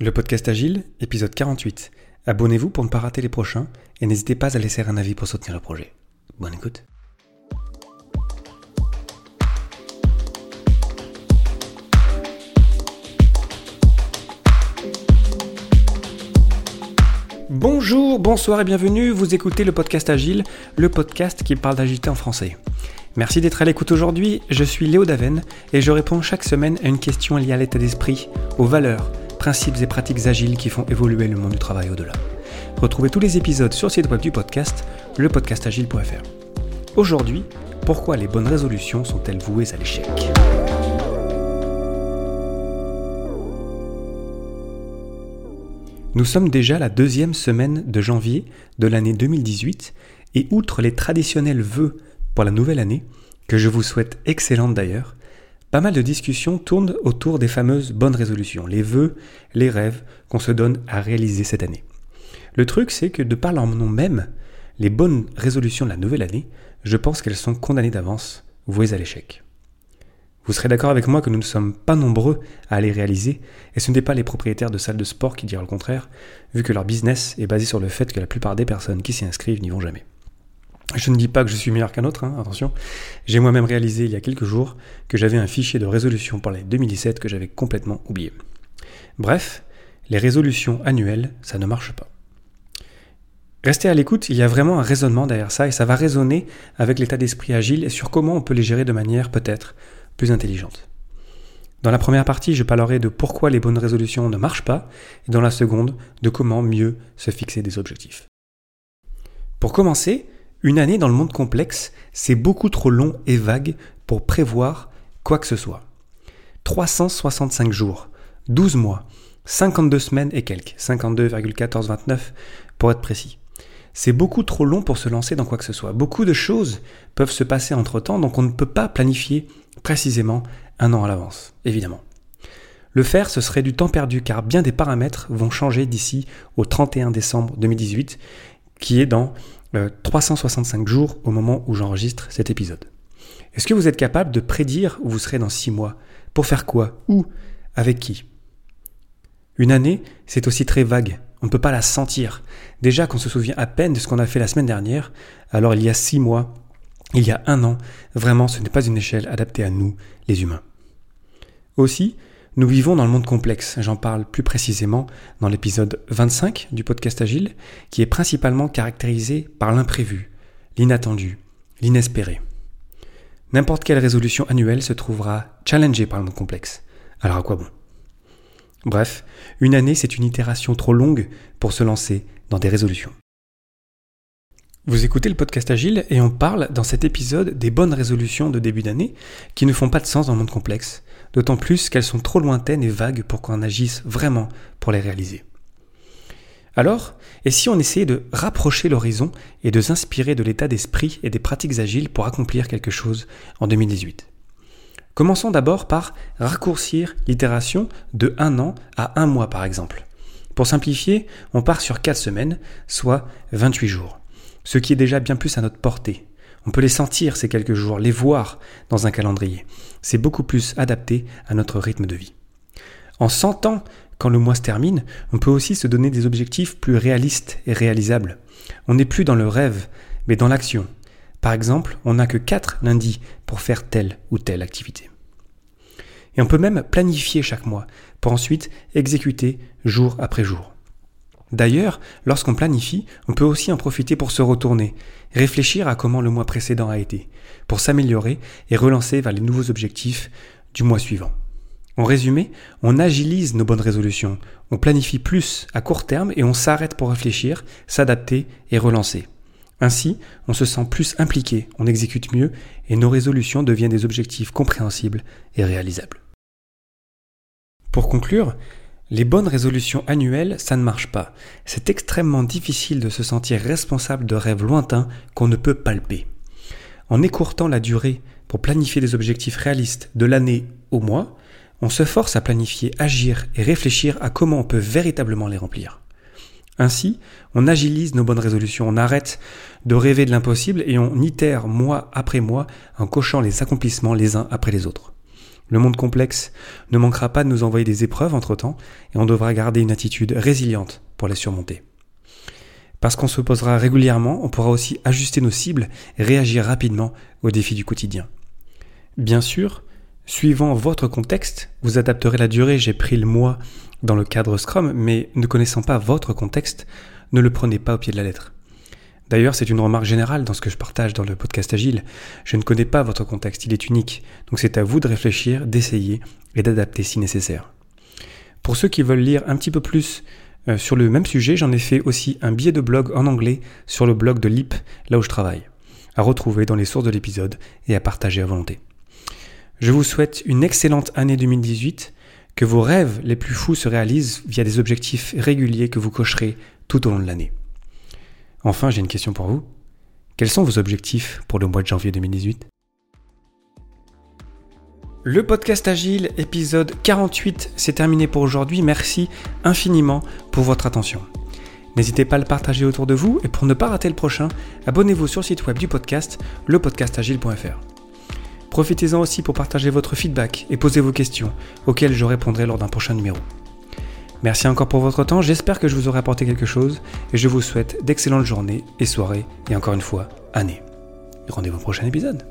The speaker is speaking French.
Le podcast Agile, épisode 48. Abonnez-vous pour ne pas rater les prochains et n'hésitez pas à laisser un avis pour soutenir le projet. Bonne écoute. Bonjour, bonsoir et bienvenue, vous écoutez le podcast Agile, le podcast qui parle d'agilité en français. Merci d'être à l'écoute aujourd'hui, je suis Léo Daven et je réponds chaque semaine à une question liée à l'état d'esprit, aux valeurs, principes et pratiques agiles qui font évoluer le monde du travail au-delà. Retrouvez tous les épisodes sur le site web du podcast, lepodcastagile.fr. Aujourd'hui, pourquoi les bonnes résolutions sont-elles vouées à l'échec? Nous sommes déjà la deuxième semaine de janvier de l'année 2018 et outre les traditionnels vœux pour la nouvelle année, que je vous souhaite excellente d'ailleurs, pas mal de discussions tournent autour des fameuses bonnes résolutions, les vœux, les rêves qu'on se donne à réaliser cette année. Le truc, c'est que de par leur nom même, les bonnes résolutions de la nouvelle année, je pense qu'elles sont condamnées d'avance, vouées à l'échec. Vous serez d'accord avec moi que nous ne sommes pas nombreux à les réaliser, et ce n'est pas les propriétaires de salles de sport qui diront le contraire, vu que leur business est basé sur le fait que la plupart des personnes qui s'y inscrivent n'y vont jamais. Je ne dis pas que je suis meilleur qu'un autre, hein, attention. J'ai moi-même réalisé il y a quelques jours que j'avais un fichier de résolution pour l'année 2017 que j'avais complètement oublié. Bref, les résolutions annuelles, ça ne marche pas. Restez à l'écoute, il y a vraiment un raisonnement derrière ça et ça va résonner avec l'état d'esprit agile et sur comment on peut les gérer de manière peut-être plus intelligente. Dans la première partie, je parlerai de pourquoi les bonnes résolutions ne marchent pas et dans la seconde, de comment mieux se fixer des objectifs. Pour commencer, une année dans le monde complexe, c'est beaucoup trop long et vague pour prévoir quoi que ce soit. 365 jours, 12 mois, 52 semaines et quelques, 52,1429 pour être précis. C'est beaucoup trop long pour se lancer dans quoi que ce soit. Beaucoup de choses peuvent se passer entre-temps, donc on ne peut pas planifier précisément un an à l'avance, évidemment. Le faire, ce serait du temps perdu car bien des paramètres vont changer d'ici au 31 décembre 2018, qui est dans 365 euh, jours au moment où j'enregistre cet épisode. Est-ce que vous êtes capable de prédire où vous serez dans 6 mois? Pour faire quoi? Où? Avec qui? Une année, c'est aussi très vague. On ne peut pas la sentir. Déjà qu'on se souvient à peine de ce qu'on a fait la semaine dernière, alors il y a 6 mois, il y a un an, vraiment ce n'est pas une échelle adaptée à nous, les humains. Aussi, nous vivons dans le monde complexe, j'en parle plus précisément dans l'épisode 25 du podcast Agile, qui est principalement caractérisé par l'imprévu, l'inattendu, l'inespéré. N'importe quelle résolution annuelle se trouvera challengée par le monde complexe. Alors à quoi bon? Bref, une année c'est une itération trop longue pour se lancer dans des résolutions. Vous écoutez le podcast Agile et on parle dans cet épisode des bonnes résolutions de début d'année qui ne font pas de sens dans le monde complexe, d'autant plus qu'elles sont trop lointaines et vagues pour qu'on agisse vraiment pour les réaliser. Alors, et si on essayait de rapprocher l'horizon et de s'inspirer de l'état d'esprit et des pratiques agiles pour accomplir quelque chose en 2018 Commençons d'abord par raccourcir l'itération de un an à un mois par exemple. Pour simplifier, on part sur 4 semaines, soit 28 jours ce qui est déjà bien plus à notre portée. On peut les sentir ces quelques jours, les voir dans un calendrier. C'est beaucoup plus adapté à notre rythme de vie. En sentant quand le mois se termine, on peut aussi se donner des objectifs plus réalistes et réalisables. On n'est plus dans le rêve, mais dans l'action. Par exemple, on n'a que 4 lundis pour faire telle ou telle activité. Et on peut même planifier chaque mois pour ensuite exécuter jour après jour. D'ailleurs, lorsqu'on planifie, on peut aussi en profiter pour se retourner, réfléchir à comment le mois précédent a été, pour s'améliorer et relancer vers les nouveaux objectifs du mois suivant. En résumé, on agilise nos bonnes résolutions, on planifie plus à court terme et on s'arrête pour réfléchir, s'adapter et relancer. Ainsi, on se sent plus impliqué, on exécute mieux et nos résolutions deviennent des objectifs compréhensibles et réalisables. Pour conclure, les bonnes résolutions annuelles, ça ne marche pas. C'est extrêmement difficile de se sentir responsable de rêves lointains qu'on ne peut palper. En écourtant la durée pour planifier des objectifs réalistes de l'année au mois, on se force à planifier, agir et réfléchir à comment on peut véritablement les remplir. Ainsi, on agilise nos bonnes résolutions, on arrête de rêver de l'impossible et on itère mois après mois en cochant les accomplissements les uns après les autres. Le monde complexe ne manquera pas de nous envoyer des épreuves entre-temps et on devra garder une attitude résiliente pour les surmonter. Parce qu'on se posera régulièrement, on pourra aussi ajuster nos cibles et réagir rapidement aux défis du quotidien. Bien sûr, suivant votre contexte, vous adapterez la durée, j'ai pris le mois dans le cadre Scrum, mais ne connaissant pas votre contexte, ne le prenez pas au pied de la lettre. D'ailleurs, c'est une remarque générale dans ce que je partage dans le podcast Agile. Je ne connais pas votre contexte, il est unique. Donc c'est à vous de réfléchir, d'essayer et d'adapter si nécessaire. Pour ceux qui veulent lire un petit peu plus euh, sur le même sujet, j'en ai fait aussi un billet de blog en anglais sur le blog de LIP, là où je travaille, à retrouver dans les sources de l'épisode et à partager à volonté. Je vous souhaite une excellente année 2018, que vos rêves les plus fous se réalisent via des objectifs réguliers que vous cocherez tout au long de l'année. Enfin, j'ai une question pour vous. Quels sont vos objectifs pour le mois de janvier 2018 Le podcast Agile, épisode 48, c'est terminé pour aujourd'hui. Merci infiniment pour votre attention. N'hésitez pas à le partager autour de vous et pour ne pas rater le prochain, abonnez-vous sur le site web du podcast, lepodcastagile.fr. Profitez-en aussi pour partager votre feedback et poser vos questions, auxquelles je répondrai lors d'un prochain numéro. Merci encore pour votre temps, j'espère que je vous aurai apporté quelque chose et je vous souhaite d'excellentes journées et soirées et encore une fois, années. Rendez-vous au prochain épisode.